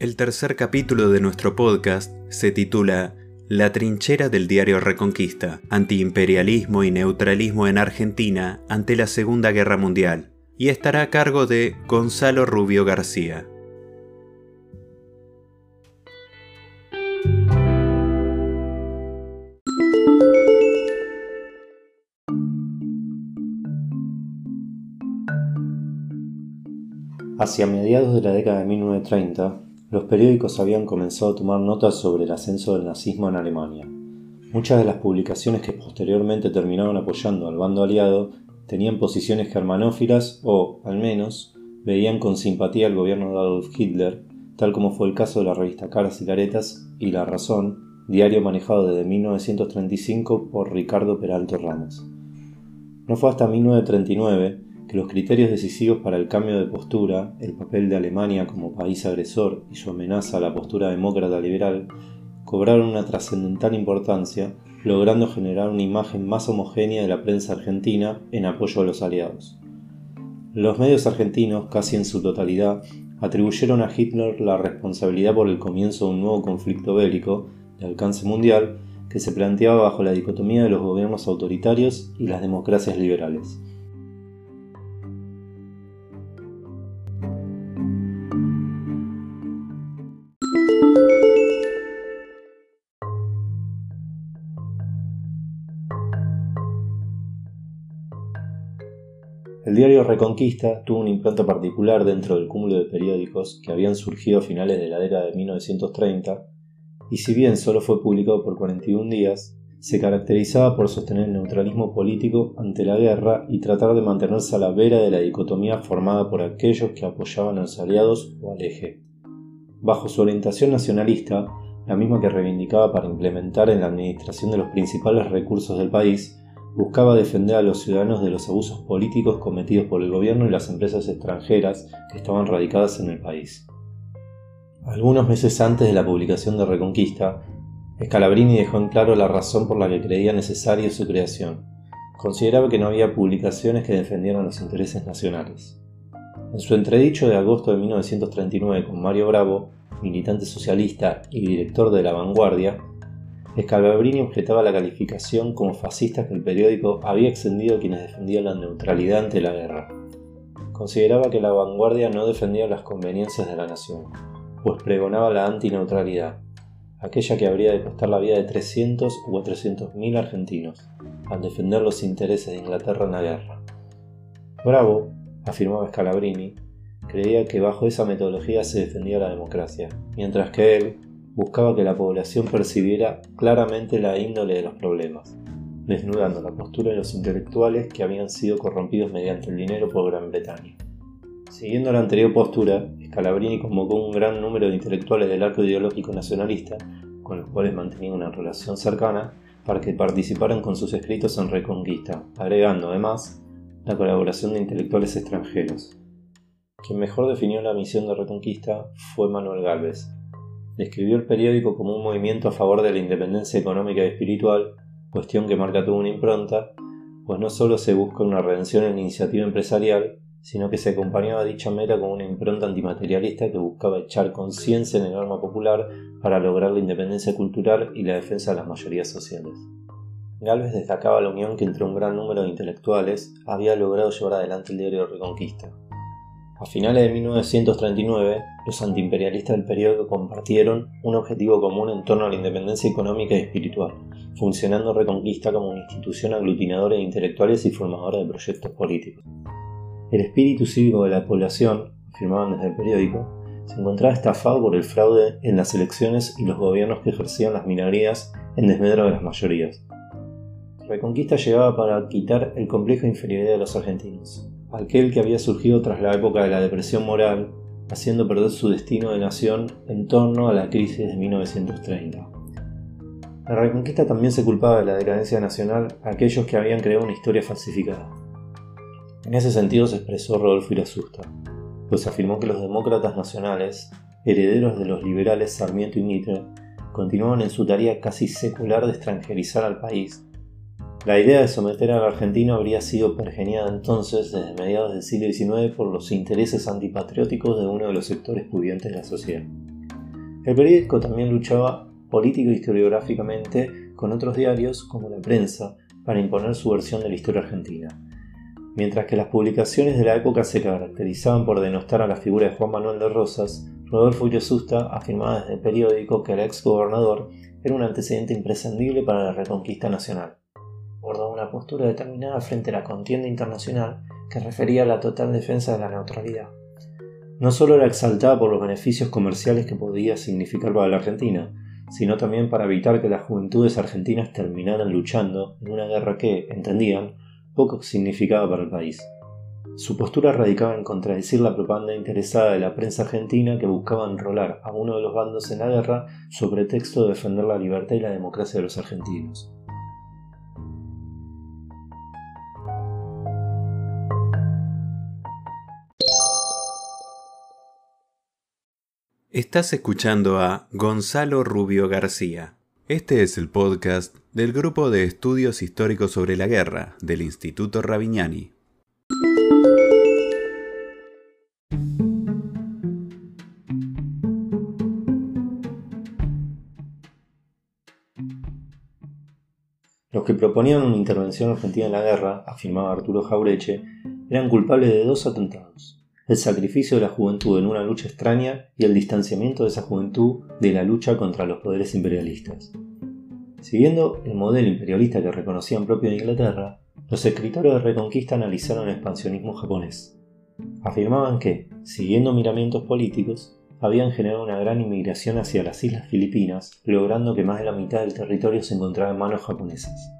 El tercer capítulo de nuestro podcast se titula La trinchera del diario Reconquista, antiimperialismo y neutralismo en Argentina ante la Segunda Guerra Mundial, y estará a cargo de Gonzalo Rubio García. Hacia mediados de la década de 1930, los periódicos habían comenzado a tomar notas sobre el ascenso del nazismo en Alemania. Muchas de las publicaciones que posteriormente terminaron apoyando al bando aliado tenían posiciones germanófilas o, al menos, veían con simpatía al gobierno de Adolf Hitler, tal como fue el caso de la revista Caras y Caretas y La Razón, diario manejado desde 1935 por Ricardo Peralto Ramos. No fue hasta 1939 que los criterios decisivos para el cambio de postura, el papel de Alemania como país agresor y su amenaza a la postura demócrata liberal, cobraron una trascendental importancia, logrando generar una imagen más homogénea de la prensa argentina en apoyo a los aliados. Los medios argentinos, casi en su totalidad, atribuyeron a Hitler la responsabilidad por el comienzo de un nuevo conflicto bélico de alcance mundial que se planteaba bajo la dicotomía de los gobiernos autoritarios y las democracias liberales. El diario Reconquista tuvo una impronta particular dentro del cúmulo de periódicos que habían surgido a finales de la década de 1930, y si bien solo fue publicado por 41 días, se caracterizaba por sostener el neutralismo político ante la guerra y tratar de mantenerse a la vera de la dicotomía formada por aquellos que apoyaban a los aliados o al eje. Bajo su orientación nacionalista, la misma que reivindicaba para implementar en la administración de los principales recursos del país, buscaba defender a los ciudadanos de los abusos políticos cometidos por el gobierno y las empresas extranjeras que estaban radicadas en el país. Algunos meses antes de la publicación de Reconquista, Scalabrini dejó en claro la razón por la que creía necesaria su creación. Consideraba que no había publicaciones que defendieran los intereses nacionales. En su entredicho de agosto de 1939 con Mario Bravo, militante socialista y director de La Vanguardia, Scalabrini objetaba la calificación como fascista que el periódico había extendido a quienes defendían la neutralidad ante la guerra. Consideraba que la vanguardia no defendía las conveniencias de la nación, pues pregonaba la antineutralidad, aquella que habría de costar la vida de 300 u 400 mil argentinos, al defender los intereses de Inglaterra en la guerra. Bravo, afirmaba Scalabrini, creía que bajo esa metodología se defendía la democracia, mientras que él, buscaba que la población percibiera claramente la índole de los problemas, desnudando la postura de los intelectuales que habían sido corrompidos mediante el dinero por Gran Bretaña. Siguiendo la anterior postura, Scalabrini convocó un gran número de intelectuales del arco ideológico nacionalista, con los cuales mantenía una relación cercana, para que participaran con sus escritos en Reconquista, agregando además la colaboración de intelectuales extranjeros. Quien mejor definió la misión de Reconquista fue Manuel Gálvez, describió el periódico como un movimiento a favor de la independencia económica y espiritual, cuestión que marca tuvo una impronta, pues no solo se busca una redención en la iniciativa empresarial, sino que se acompañaba dicha meta con una impronta antimaterialista que buscaba echar conciencia en el alma popular para lograr la independencia cultural y la defensa de las mayorías sociales. Galvez destacaba la unión que entre un gran número de intelectuales había logrado llevar adelante el diario Reconquista. A finales de 1939, los antiimperialistas del periodo compartieron un objetivo común en torno a la independencia económica y espiritual, funcionando Reconquista como una institución aglutinadora de intelectuales y formadora de proyectos políticos. El espíritu cívico de la población, afirmaban desde el periódico, se encontraba estafado por el fraude en las elecciones y los gobiernos que ejercían las minorías en desmedro de las mayorías. Reconquista llegaba para quitar el complejo de inferioridad de los argentinos, aquel que había surgido tras la época de la depresión moral, haciendo perder su destino de nación en torno a la crisis de 1930. La Reconquista también se culpaba de la decadencia nacional a aquellos que habían creado una historia falsificada. En ese sentido se expresó Rodolfo Irasusta, pues afirmó que los demócratas nacionales, herederos de los liberales Sarmiento y Mitre, continuaban en su tarea casi secular de extranjerizar al país. La idea de someter al argentino habría sido pergeniada entonces desde mediados del siglo XIX por los intereses antipatrióticos de uno de los sectores pudientes de la sociedad. El periódico también luchaba político y historiográficamente con otros diarios como la prensa para imponer su versión de la historia argentina Mientras que las publicaciones de la época se caracterizaban por denostar a la figura de Juan Manuel de Rosas, Rodolfo Ullosusta afirmaba desde el periódico que el ex gobernador era un antecedente imprescindible para la reconquista nacional. Abordaba una postura determinada frente a la contienda internacional que refería a la total defensa de la neutralidad. No solo era exaltada por los beneficios comerciales que podía significar para la Argentina, sino también para evitar que las juventudes argentinas terminaran luchando en una guerra que, entendían, poco significaba para el país. Su postura radicaba en contradecir la propaganda interesada de la prensa argentina que buscaba enrolar a uno de los bandos en la guerra sobre texto de defender la libertad y la democracia de los argentinos. Estás escuchando a Gonzalo Rubio García. Este es el podcast del Grupo de Estudios Históricos sobre la Guerra del Instituto Ravignani. Los que proponían una intervención argentina en la guerra, afirmaba Arturo Jaureche, eran culpables de dos atentados. El sacrificio de la juventud en una lucha extraña y el distanciamiento de esa juventud de la lucha contra los poderes imperialistas. Siguiendo el modelo imperialista que reconocían propio de Inglaterra, los escritores de Reconquista analizaron el expansionismo japonés. Afirmaban que, siguiendo miramientos políticos, habían generado una gran inmigración hacia las islas Filipinas, logrando que más de la mitad del territorio se encontrara en manos japonesas.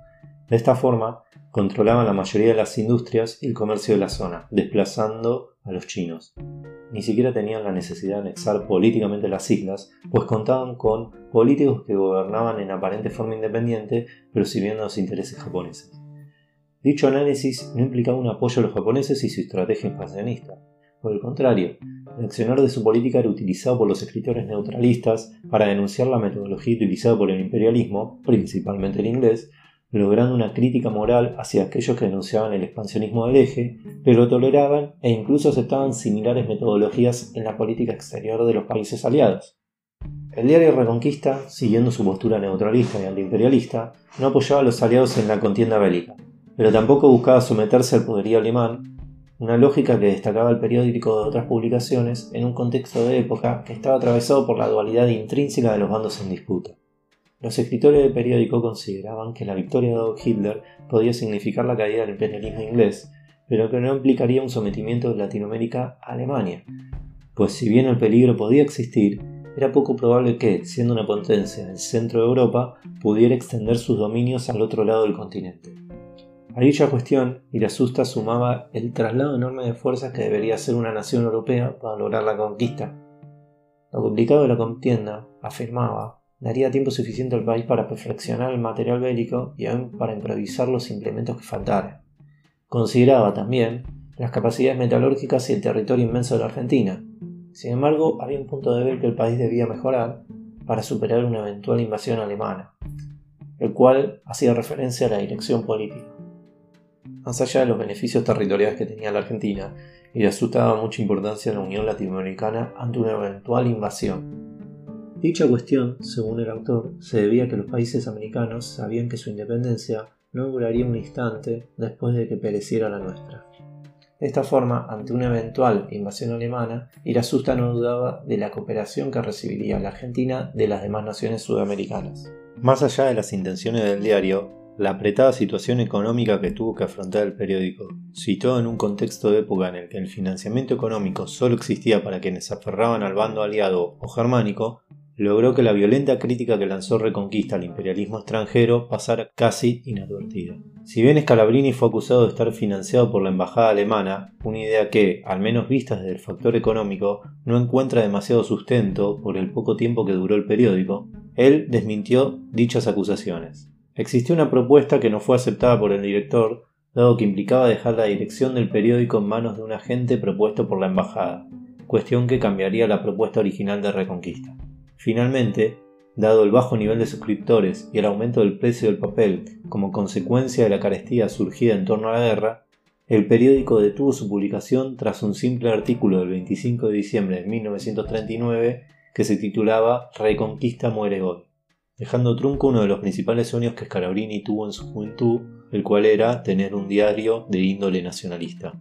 De esta forma, controlaban la mayoría de las industrias y el comercio de la zona, desplazando a los chinos ni siquiera tenían la necesidad de anexar políticamente las islas, pues contaban con políticos que gobernaban en aparente forma independiente, pero sirviendo a los intereses japoneses. Dicho análisis no implicaba un apoyo a los japoneses y su estrategia expansionista. Por el contrario, el accionar de su política era utilizado por los escritores neutralistas para denunciar la metodología utilizada por el imperialismo, principalmente el inglés, logrando una crítica moral hacia aquellos que denunciaban el expansionismo del eje, pero toleraban e incluso aceptaban similares metodologías en la política exterior de los países aliados. El diario Reconquista, siguiendo su postura neutralista y antiimperialista, no apoyaba a los aliados en la contienda bélica, pero tampoco buscaba someterse al poderío alemán, una lógica que destacaba el periódico de otras publicaciones en un contexto de época que estaba atravesado por la dualidad intrínseca de los bandos en disputa. Los escritores del periódico consideraban que la victoria de Hitler podía significar la caída del imperialismo inglés, pero que no implicaría un sometimiento de Latinoamérica a Alemania, pues si bien el peligro podía existir, era poco probable que, siendo una potencia en el centro de Europa, pudiera extender sus dominios al otro lado del continente. A dicha cuestión, Irasusta sumaba el traslado enorme de fuerzas que debería hacer una nación europea para lograr la conquista. Lo complicado de la contienda, afirmaba, daría tiempo suficiente al país para perfeccionar el material bélico y aún para improvisar los implementos que faltaran. Consideraba también las capacidades metalúrgicas y el territorio inmenso de la Argentina. Sin embargo, había un punto de ver que el país debía mejorar para superar una eventual invasión alemana, el cual hacía referencia a la dirección política. Más allá de los beneficios territoriales que tenía la Argentina, y asustaba mucha importancia a la Unión Latinoamericana ante una eventual invasión, Dicha cuestión, según el autor, se debía a que los países americanos sabían que su independencia no duraría un instante después de que pereciera la nuestra. De esta forma, ante una eventual invasión alemana, Irasusta no dudaba de la cooperación que recibiría la Argentina de las demás naciones sudamericanas. Más allá de las intenciones del diario, la apretada situación económica que tuvo que afrontar el periódico, situado en un contexto de época en el que el financiamiento económico solo existía para quienes aferraban al bando aliado o germánico, logró que la violenta crítica que lanzó Reconquista al imperialismo extranjero pasara casi inadvertida. Si bien Scalabrini fue acusado de estar financiado por la embajada alemana, una idea que, al menos vista desde el factor económico, no encuentra demasiado sustento por el poco tiempo que duró el periódico, él desmintió dichas acusaciones. Existió una propuesta que no fue aceptada por el director, dado que implicaba dejar la dirección del periódico en manos de un agente propuesto por la embajada, cuestión que cambiaría la propuesta original de Reconquista. Finalmente, dado el bajo nivel de suscriptores y el aumento del precio del papel como consecuencia de la carestía surgida en torno a la guerra, el periódico detuvo su publicación tras un simple artículo del 25 de diciembre de 1939 que se titulaba Reconquista muere hoy, dejando trunco uno de los principales sueños que Scalabrini tuvo en su juventud, el cual era tener un diario de índole nacionalista.